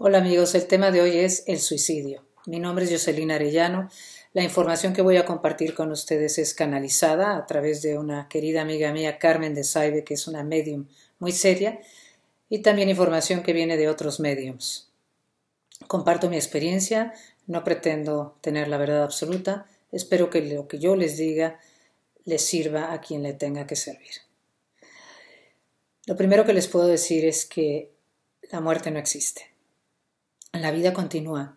Hola amigos, el tema de hoy es el suicidio. Mi nombre es Jocelyn Arellano. La información que voy a compartir con ustedes es canalizada a través de una querida amiga mía, Carmen de Saibe, que es una medium muy seria, y también información que viene de otros mediums. Comparto mi experiencia, no pretendo tener la verdad absoluta, espero que lo que yo les diga les sirva a quien le tenga que servir. Lo primero que les puedo decir es que la muerte no existe. La vida continúa.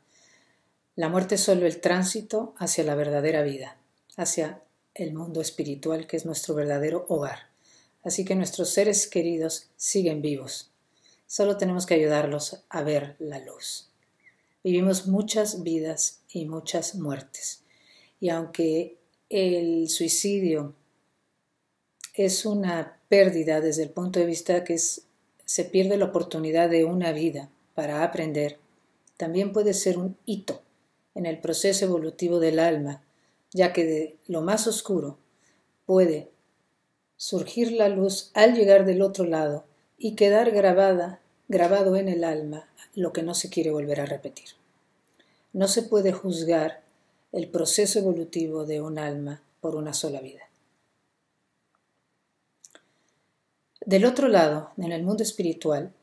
La muerte es solo el tránsito hacia la verdadera vida, hacia el mundo espiritual que es nuestro verdadero hogar. Así que nuestros seres queridos siguen vivos. Solo tenemos que ayudarlos a ver la luz. Vivimos muchas vidas y muchas muertes. Y aunque el suicidio es una pérdida desde el punto de vista que se pierde la oportunidad de una vida para aprender, también puede ser un hito en el proceso evolutivo del alma, ya que de lo más oscuro puede surgir la luz al llegar del otro lado y quedar grabada, grabado en el alma lo que no se quiere volver a repetir. No se puede juzgar el proceso evolutivo de un alma por una sola vida. Del otro lado, en el mundo espiritual,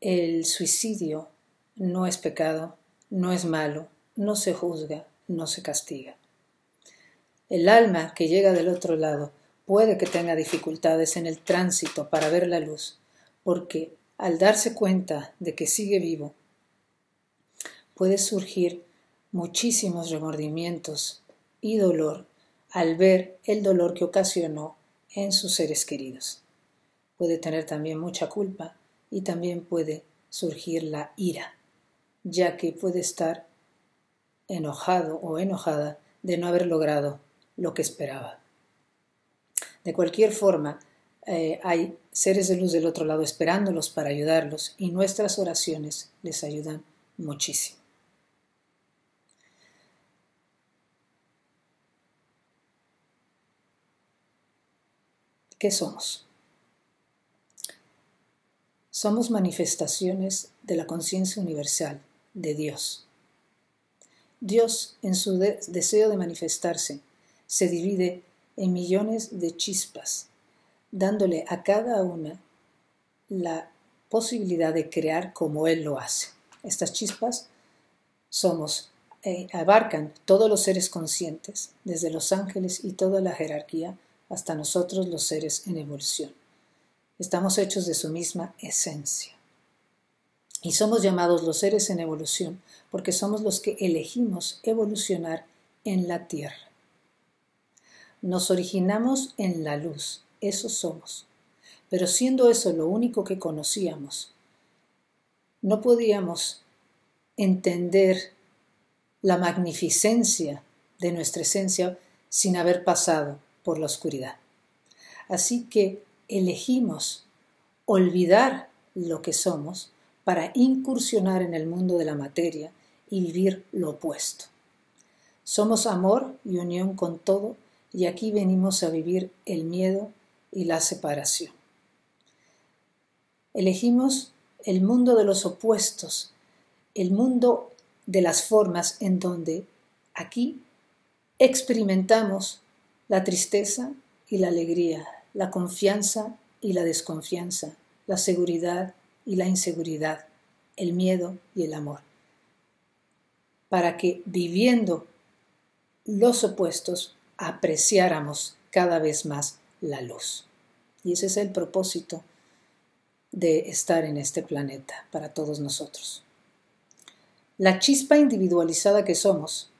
el suicidio no es pecado, no es malo, no se juzga, no se castiga. El alma que llega del otro lado puede que tenga dificultades en el tránsito para ver la luz, porque al darse cuenta de que sigue vivo, puede surgir muchísimos remordimientos y dolor al ver el dolor que ocasionó en sus seres queridos. Puede tener también mucha culpa y también puede surgir la ira ya que puede estar enojado o enojada de no haber logrado lo que esperaba. De cualquier forma, eh, hay seres de luz del otro lado esperándolos para ayudarlos y nuestras oraciones les ayudan muchísimo. ¿Qué somos? Somos manifestaciones de la conciencia universal de Dios. Dios, en su deseo de manifestarse, se divide en millones de chispas, dándole a cada una la posibilidad de crear como Él lo hace. Estas chispas somos, eh, abarcan todos los seres conscientes, desde los ángeles y toda la jerarquía hasta nosotros los seres en evolución. Estamos hechos de su misma esencia. Y somos llamados los seres en evolución porque somos los que elegimos evolucionar en la Tierra. Nos originamos en la luz, eso somos. Pero siendo eso lo único que conocíamos, no podíamos entender la magnificencia de nuestra esencia sin haber pasado por la oscuridad. Así que elegimos olvidar lo que somos para incursionar en el mundo de la materia y vivir lo opuesto. Somos amor y unión con todo y aquí venimos a vivir el miedo y la separación. Elegimos el mundo de los opuestos, el mundo de las formas en donde aquí experimentamos la tristeza y la alegría, la confianza y la desconfianza, la seguridad y la inseguridad, el miedo y el amor. Para que viviendo los opuestos apreciáramos cada vez más la luz. Y ese es el propósito de estar en este planeta para todos nosotros. La chispa individualizada que somos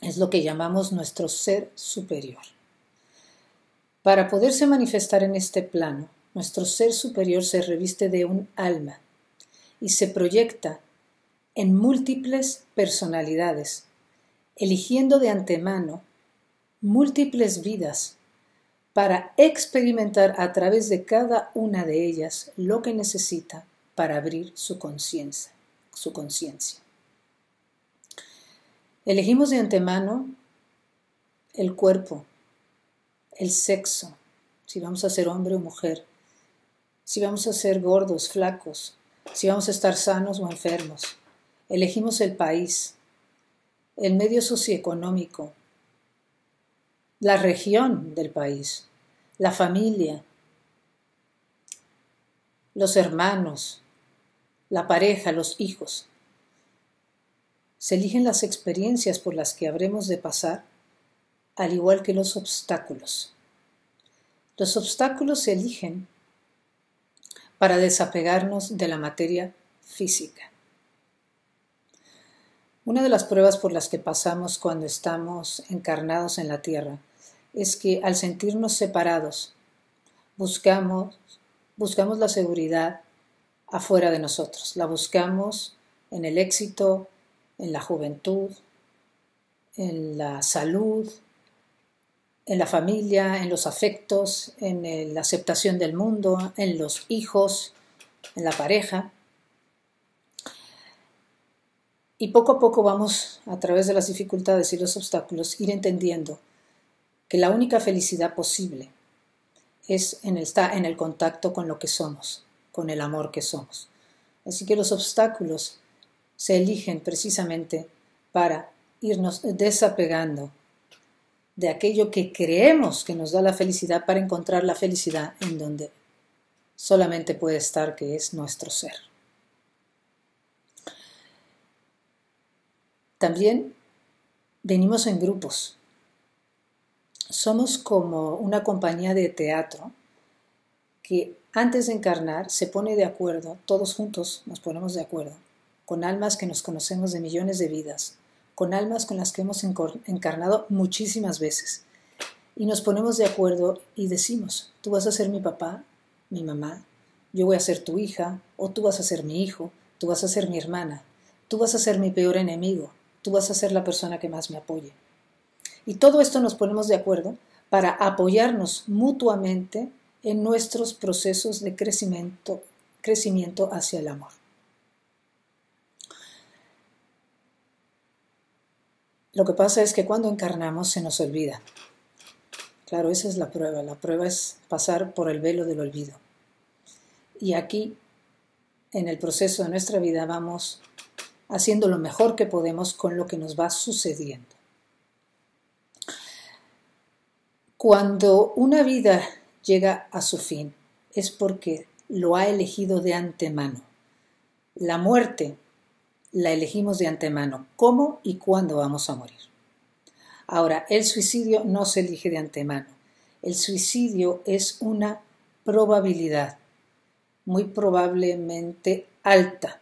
es lo que llamamos nuestro ser superior. Para poderse manifestar en este plano, nuestro ser superior se reviste de un alma y se proyecta en múltiples personalidades, eligiendo de antemano múltiples vidas para experimentar a través de cada una de ellas lo que necesita para abrir su conciencia, su conciencia. Elegimos de antemano el cuerpo, el sexo, si vamos a ser hombre o mujer, si vamos a ser gordos, flacos, si vamos a estar sanos o enfermos. Elegimos el país, el medio socioeconómico, la región del país, la familia, los hermanos, la pareja, los hijos. Se eligen las experiencias por las que habremos de pasar, al igual que los obstáculos. Los obstáculos se eligen para desapegarnos de la materia física. Una de las pruebas por las que pasamos cuando estamos encarnados en la Tierra es que al sentirnos separados, buscamos, buscamos la seguridad afuera de nosotros, la buscamos en el éxito, en la juventud, en la salud, en la familia, en los afectos, en la aceptación del mundo, en los hijos, en la pareja. Y poco a poco vamos, a través de las dificultades y los obstáculos, ir entendiendo que la única felicidad posible es en está en el contacto con lo que somos, con el amor que somos. Así que los obstáculos se eligen precisamente para irnos desapegando de aquello que creemos que nos da la felicidad para encontrar la felicidad en donde solamente puede estar, que es nuestro ser. También venimos en grupos. Somos como una compañía de teatro que antes de encarnar se pone de acuerdo, todos juntos nos ponemos de acuerdo, con almas que nos conocemos de millones de vidas, con almas con las que hemos encarnado muchísimas veces. Y nos ponemos de acuerdo y decimos, tú vas a ser mi papá, mi mamá, yo voy a ser tu hija, o tú vas a ser mi hijo, tú vas a ser mi hermana, tú vas a ser mi peor enemigo, tú vas a ser la persona que más me apoye. Y todo esto nos ponemos de acuerdo para apoyarnos mutuamente en nuestros procesos de crecimiento, crecimiento hacia el amor. Lo que pasa es que cuando encarnamos se nos olvida. Claro, esa es la prueba. La prueba es pasar por el velo del olvido. Y aquí, en el proceso de nuestra vida, vamos haciendo lo mejor que podemos con lo que nos va sucediendo. Cuando una vida llega a su fin, es porque lo ha elegido de antemano. La muerte la elegimos de antemano, cómo y cuándo vamos a morir. Ahora, el suicidio no se elige de antemano. El suicidio es una probabilidad, muy probablemente alta,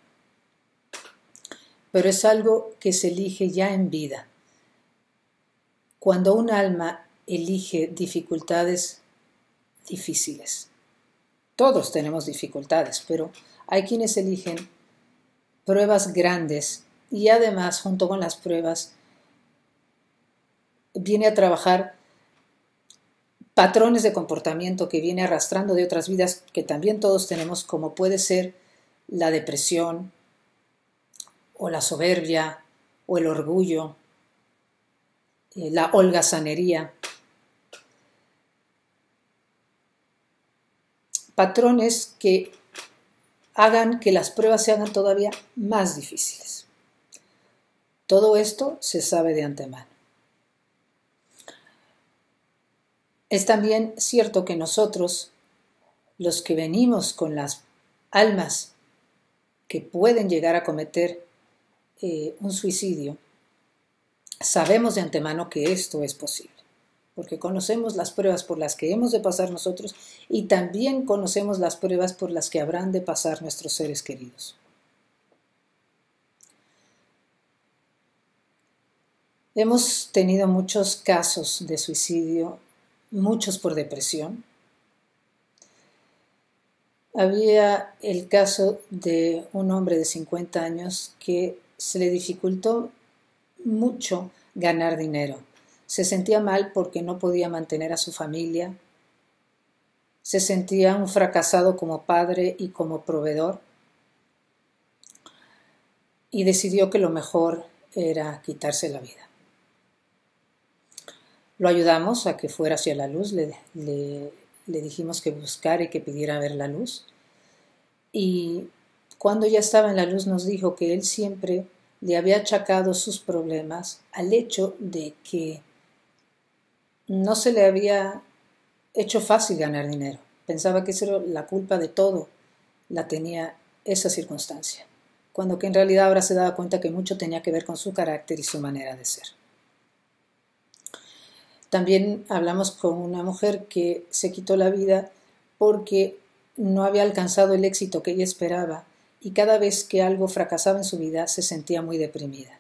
pero es algo que se elige ya en vida. Cuando un alma elige dificultades difíciles, todos tenemos dificultades, pero hay quienes eligen pruebas grandes y además junto con las pruebas viene a trabajar patrones de comportamiento que viene arrastrando de otras vidas que también todos tenemos, como puede ser la depresión o la soberbia o el orgullo, la holgazanería. Patrones que hagan que las pruebas se hagan todavía más difíciles. Todo esto se sabe de antemano. Es también cierto que nosotros, los que venimos con las almas que pueden llegar a cometer eh, un suicidio, sabemos de antemano que esto es posible porque conocemos las pruebas por las que hemos de pasar nosotros y también conocemos las pruebas por las que habrán de pasar nuestros seres queridos. Hemos tenido muchos casos de suicidio, muchos por depresión. había el caso de un hombre de 50 años que se le dificultó mucho ganar dinero. Se sentía mal porque no podía mantener a su familia. Se sentía un fracasado como padre y como proveedor. Y decidió que lo mejor era quitarse la vida. Lo ayudamos a que fuera hacia la luz, le, le dijimos que buscara y que pidiera ver la luz. Y cuando ya estaba en la luz nos dijo que él siempre le había achacado sus problemas al hecho de que no se le había hecho fácil ganar dinero. Pensaba que eso era la culpa de todo, la tenía esa circunstancia, cuando que en realidad ahora se daba cuenta que mucho tenía que ver con su carácter y su manera de ser. También hablamos con una mujer que se quitó la vida porque no había alcanzado el éxito que ella esperaba y cada vez que algo fracasaba en su vida se sentía muy deprimida.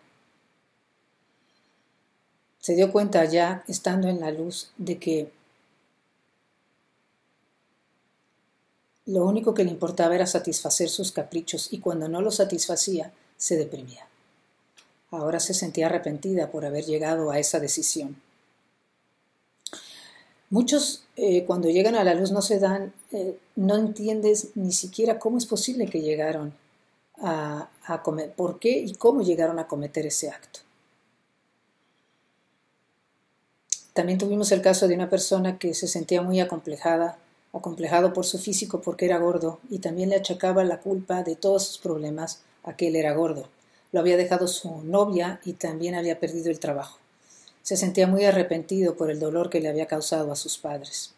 Se dio cuenta ya, estando en la luz, de que lo único que le importaba era satisfacer sus caprichos y cuando no los satisfacía, se deprimía. Ahora se sentía arrepentida por haber llegado a esa decisión. Muchos eh, cuando llegan a la luz no se dan, eh, no entiendes ni siquiera cómo es posible que llegaron a, a por qué y cómo llegaron a cometer ese acto. También tuvimos el caso de una persona que se sentía muy acomplejada, acomplejado por su físico porque era gordo y también le achacaba la culpa de todos sus problemas a que él era gordo. Lo había dejado su novia y también había perdido el trabajo. Se sentía muy arrepentido por el dolor que le había causado a sus padres.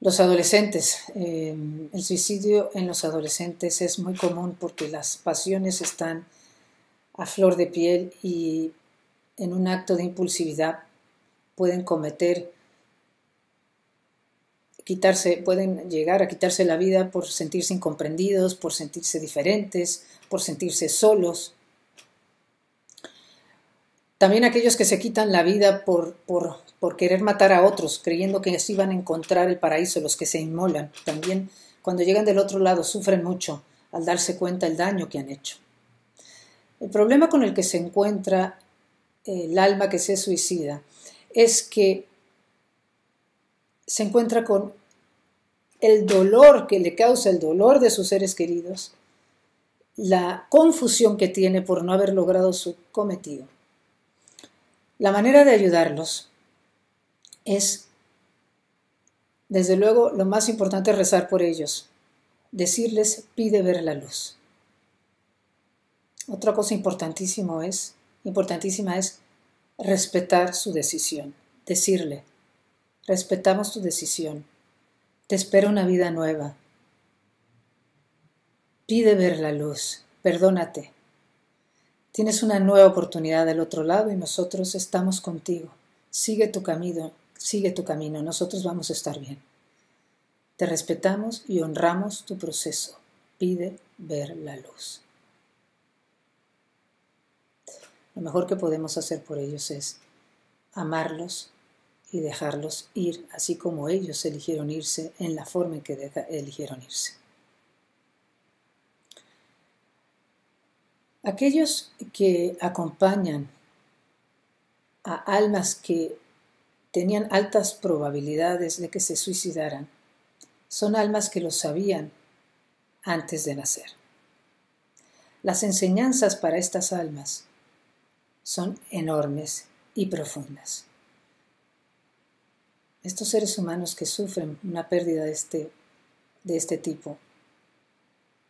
Los adolescentes. Eh, el suicidio en los adolescentes es muy común porque las pasiones están a flor de piel y en un acto de impulsividad pueden cometer quitarse, pueden llegar a quitarse la vida por sentirse incomprendidos, por sentirse diferentes, por sentirse solos. También aquellos que se quitan la vida por, por, por querer matar a otros, creyendo que así van a encontrar el paraíso, los que se inmolan. También cuando llegan del otro lado sufren mucho al darse cuenta el daño que han hecho. El problema con el que se encuentra el alma que se suicida es que se encuentra con el dolor que le causa el dolor de sus seres queridos, la confusión que tiene por no haber logrado su cometido la manera de ayudarlos es, desde luego, lo más importante es rezar por ellos, decirles pide ver la luz. Otra cosa importantísimo es, importantísima es respetar su decisión, decirle, respetamos tu decisión, te espera una vida nueva, pide ver la luz, perdónate, Tienes una nueva oportunidad del otro lado y nosotros estamos contigo. Sigue tu camino, sigue tu camino, nosotros vamos a estar bien. Te respetamos y honramos tu proceso. Pide ver la luz. Lo mejor que podemos hacer por ellos es amarlos y dejarlos ir, así como ellos eligieron irse en la forma en que eligieron irse. Aquellos que acompañan a almas que tenían altas probabilidades de que se suicidaran son almas que lo sabían antes de nacer. Las enseñanzas para estas almas son enormes y profundas. Estos seres humanos que sufren una pérdida de este, de este tipo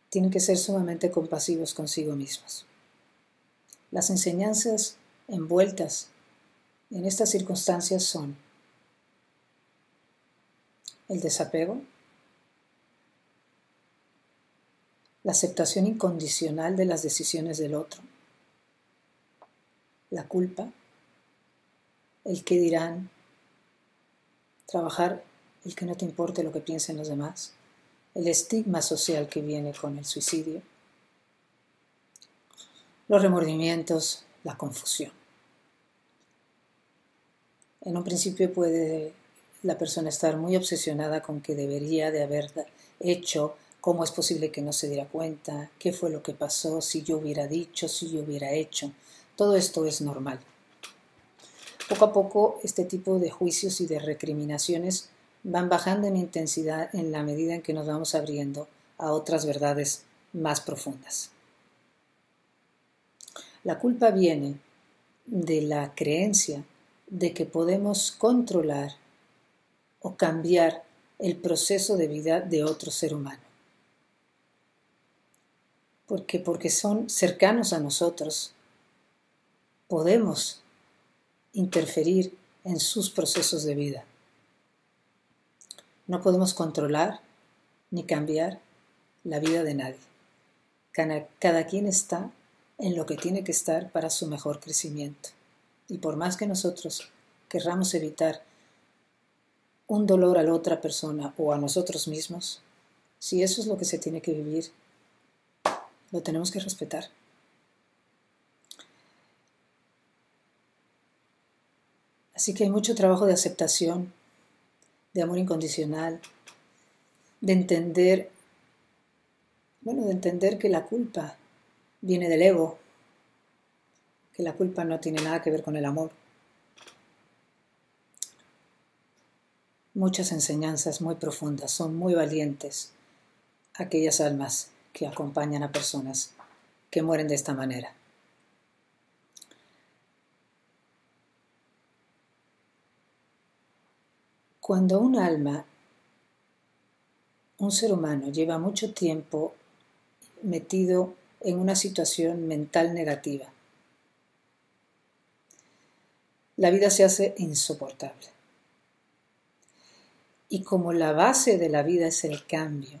tienen que ser sumamente compasivos consigo mismos. Las enseñanzas envueltas en estas circunstancias son el desapego, la aceptación incondicional de las decisiones del otro, la culpa, el que dirán, trabajar el que no te importe lo que piensen los demás, el estigma social que viene con el suicidio, los remordimientos, la confusión. En un principio puede la persona estar muy obsesionada con que debería de haber hecho, cómo es posible que no se diera cuenta, qué fue lo que pasó, si yo hubiera dicho, si yo hubiera hecho. Todo esto es normal. Poco a poco este tipo de juicios y de recriminaciones van bajando en intensidad en la medida en que nos vamos abriendo a otras verdades más profundas. La culpa viene de la creencia de que podemos controlar o cambiar el proceso de vida de otro ser humano. Porque porque son cercanos a nosotros, podemos interferir en sus procesos de vida. No podemos controlar ni cambiar la vida de nadie. Cada, quien está en lo que tiene que estar para su mejor crecimiento. Y por más que nosotros querramos evitar un dolor a la otra persona o a nosotros mismos, si eso es lo que se tiene que vivir, lo tenemos que respetar. Así que hay mucho trabajo de aceptación, de amor incondicional, de entender, bueno, de entender que la culpa viene del ego, que la culpa no tiene nada que ver con el amor. Muchas enseñanzas muy profundas, son muy valientes aquellas almas que acompañan a personas que mueren de esta manera. Cuando un alma, un ser humano, lleva mucho tiempo metido en una situación mental negativa, la vida se hace insoportable. Y como la base de la vida es el cambio,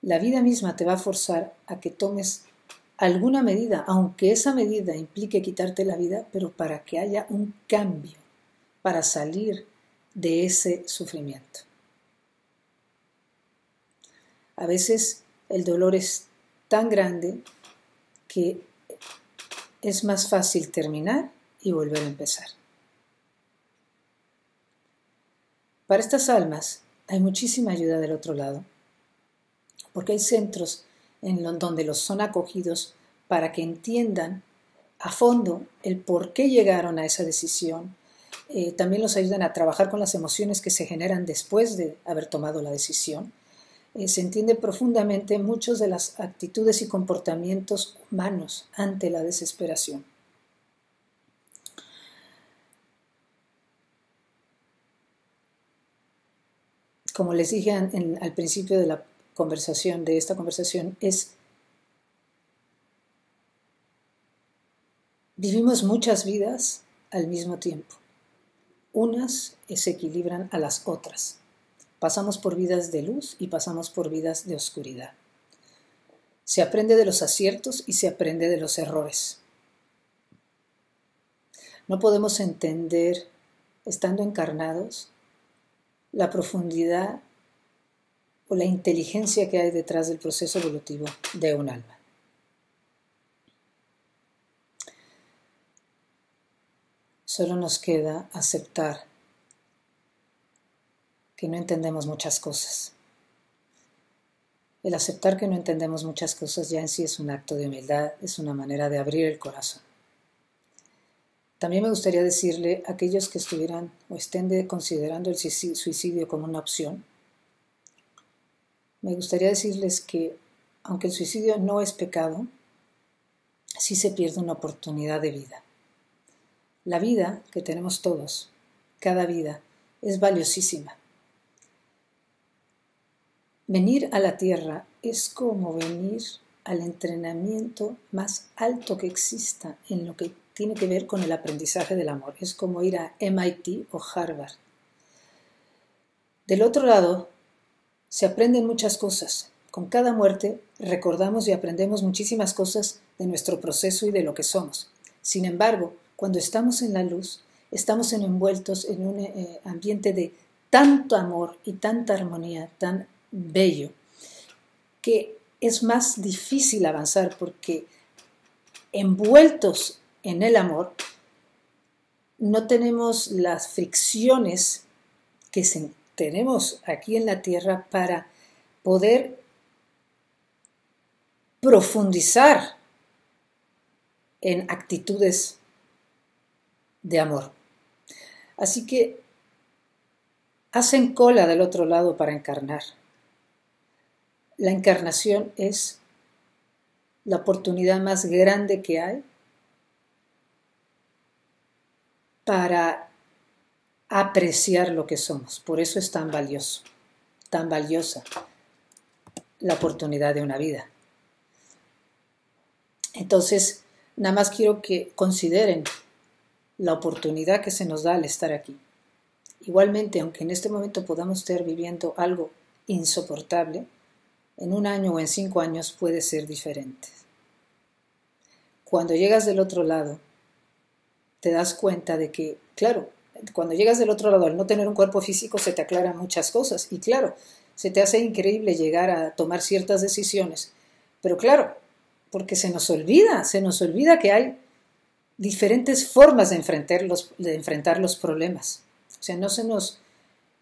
la vida misma te va a forzar a que tomes alguna medida, aunque esa medida implique quitarte la vida, pero para que haya un cambio, para salir de ese sufrimiento. A veces el dolor es tan grande que es más fácil terminar y volver a empezar. Para estas almas hay muchísima ayuda del otro lado, porque hay centros en donde los son acogidos para que entiendan a fondo el por qué llegaron a esa decisión, eh, también los ayudan a trabajar con las emociones que se generan después de haber tomado la decisión. Eh, se entiende profundamente muchos de las actitudes y comportamientos humanos ante la desesperación. Como les dije al principio de la conversación, de esta conversación, es vivimos muchas vidas al mismo tiempo. Unas se equilibran a las otras. Pasamos por vidas de luz y pasamos por vidas de oscuridad. Se aprende de los aciertos y se aprende de los errores. No podemos entender, estando encarnados, la profundidad o la inteligencia que hay detrás del proceso evolutivo de un alma. Solo nos queda aceptar que no entendemos muchas cosas. El aceptar que no entendemos muchas cosas ya en sí es un acto de humildad, es una manera de abrir el corazón. También me gustaría decirle a aquellos que estuvieran o estén considerando el suicidio como una opción, me gustaría decirles que aunque el suicidio no es pecado, sí se pierde una oportunidad de vida. La vida que tenemos todos, cada vida, es valiosísima. Venir a la Tierra es como venir al entrenamiento más alto que exista en lo que tiene que ver con el aprendizaje del amor. Es como ir a MIT o Harvard. Del otro lado, se aprenden muchas cosas. Con cada muerte recordamos y aprendemos muchísimas cosas de nuestro proceso y de lo que somos. Sin embargo, cuando estamos en la luz, estamos envueltos en un eh, ambiente de tanto amor y tanta armonía, tan bello, que es más difícil avanzar porque envueltos en el amor, no tenemos las fricciones que tenemos aquí en la tierra para poder profundizar en actitudes de amor. Así que hacen cola del otro lado para encarnar. La encarnación es la oportunidad más grande que hay para apreciar lo que somos. Por eso es tan valioso, tan valiosa la oportunidad de una vida. Entonces, nada más quiero que consideren la oportunidad que se nos da al estar aquí. Igualmente, aunque en este momento podamos estar viviendo algo insoportable, en un año o en cinco años puede ser diferente. Cuando llegas del otro lado, te das cuenta de que, claro, cuando llegas del otro lado, al no tener un cuerpo físico, se te aclaran muchas cosas. Y claro, se te hace increíble llegar a tomar ciertas decisiones. Pero claro, porque se nos olvida, se nos olvida que hay diferentes formas de enfrentar los, de enfrentar los problemas. O sea, no se nos,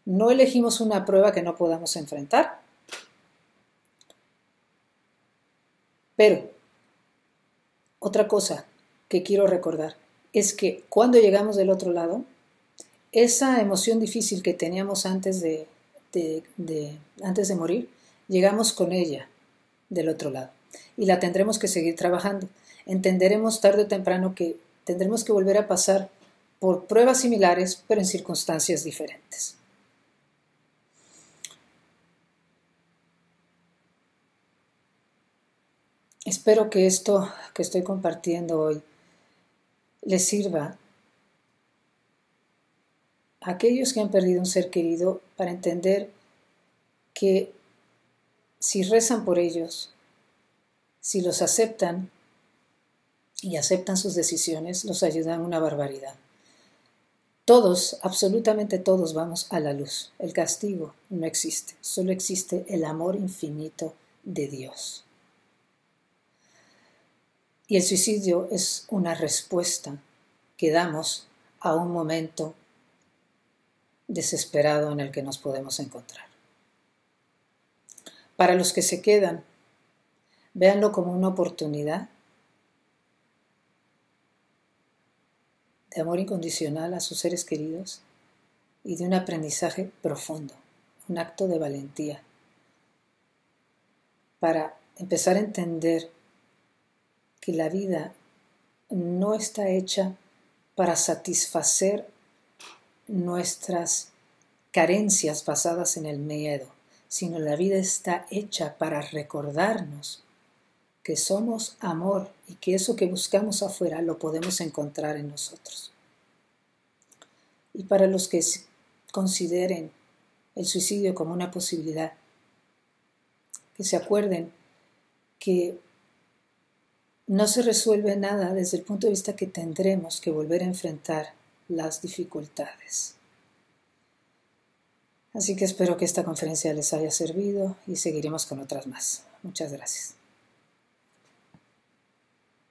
no elegimos una prueba que no podamos enfrentar. Pero, otra cosa que quiero recordar es que cuando llegamos del otro lado, esa emoción difícil que teníamos antes de, antes de morir, llegamos con ella del otro lado y la tendremos que seguir trabajando. Entenderemos tarde o temprano que tendremos que volver a pasar por pruebas similares, pero en circunstancias diferentes. Espero que esto que estoy compartiendo hoy les sirva a aquellos que han perdido un ser querido para entender que si rezan por ellos, si los aceptan y aceptan sus decisiones, los ayudan una barbaridad. Todos, absolutamente todos vamos a la luz. El castigo no existe, solo existe el amor infinito de Dios. Y el suicidio es una respuesta que damos a un momento desesperado en el que nos podemos encontrar. Para los que se quedan, véanlo como una oportunidad de amor incondicional a sus seres queridos y de un aprendizaje profundo, un acto de valentía, para empezar a entender que la vida no está hecha para satisfacer nuestras carencias basadas en el miedo, sino la vida está hecha para recordarnos que somos amor y que eso que buscamos afuera lo podemos encontrar en nosotros. Y para los que consideren el suicidio como una posibilidad, que se acuerden que no se resuelve nada desde el punto de vista que tendremos que volver a enfrentar las dificultades. Así que espero que esta conferencia les haya servido y seguiremos con otras más. Muchas gracias.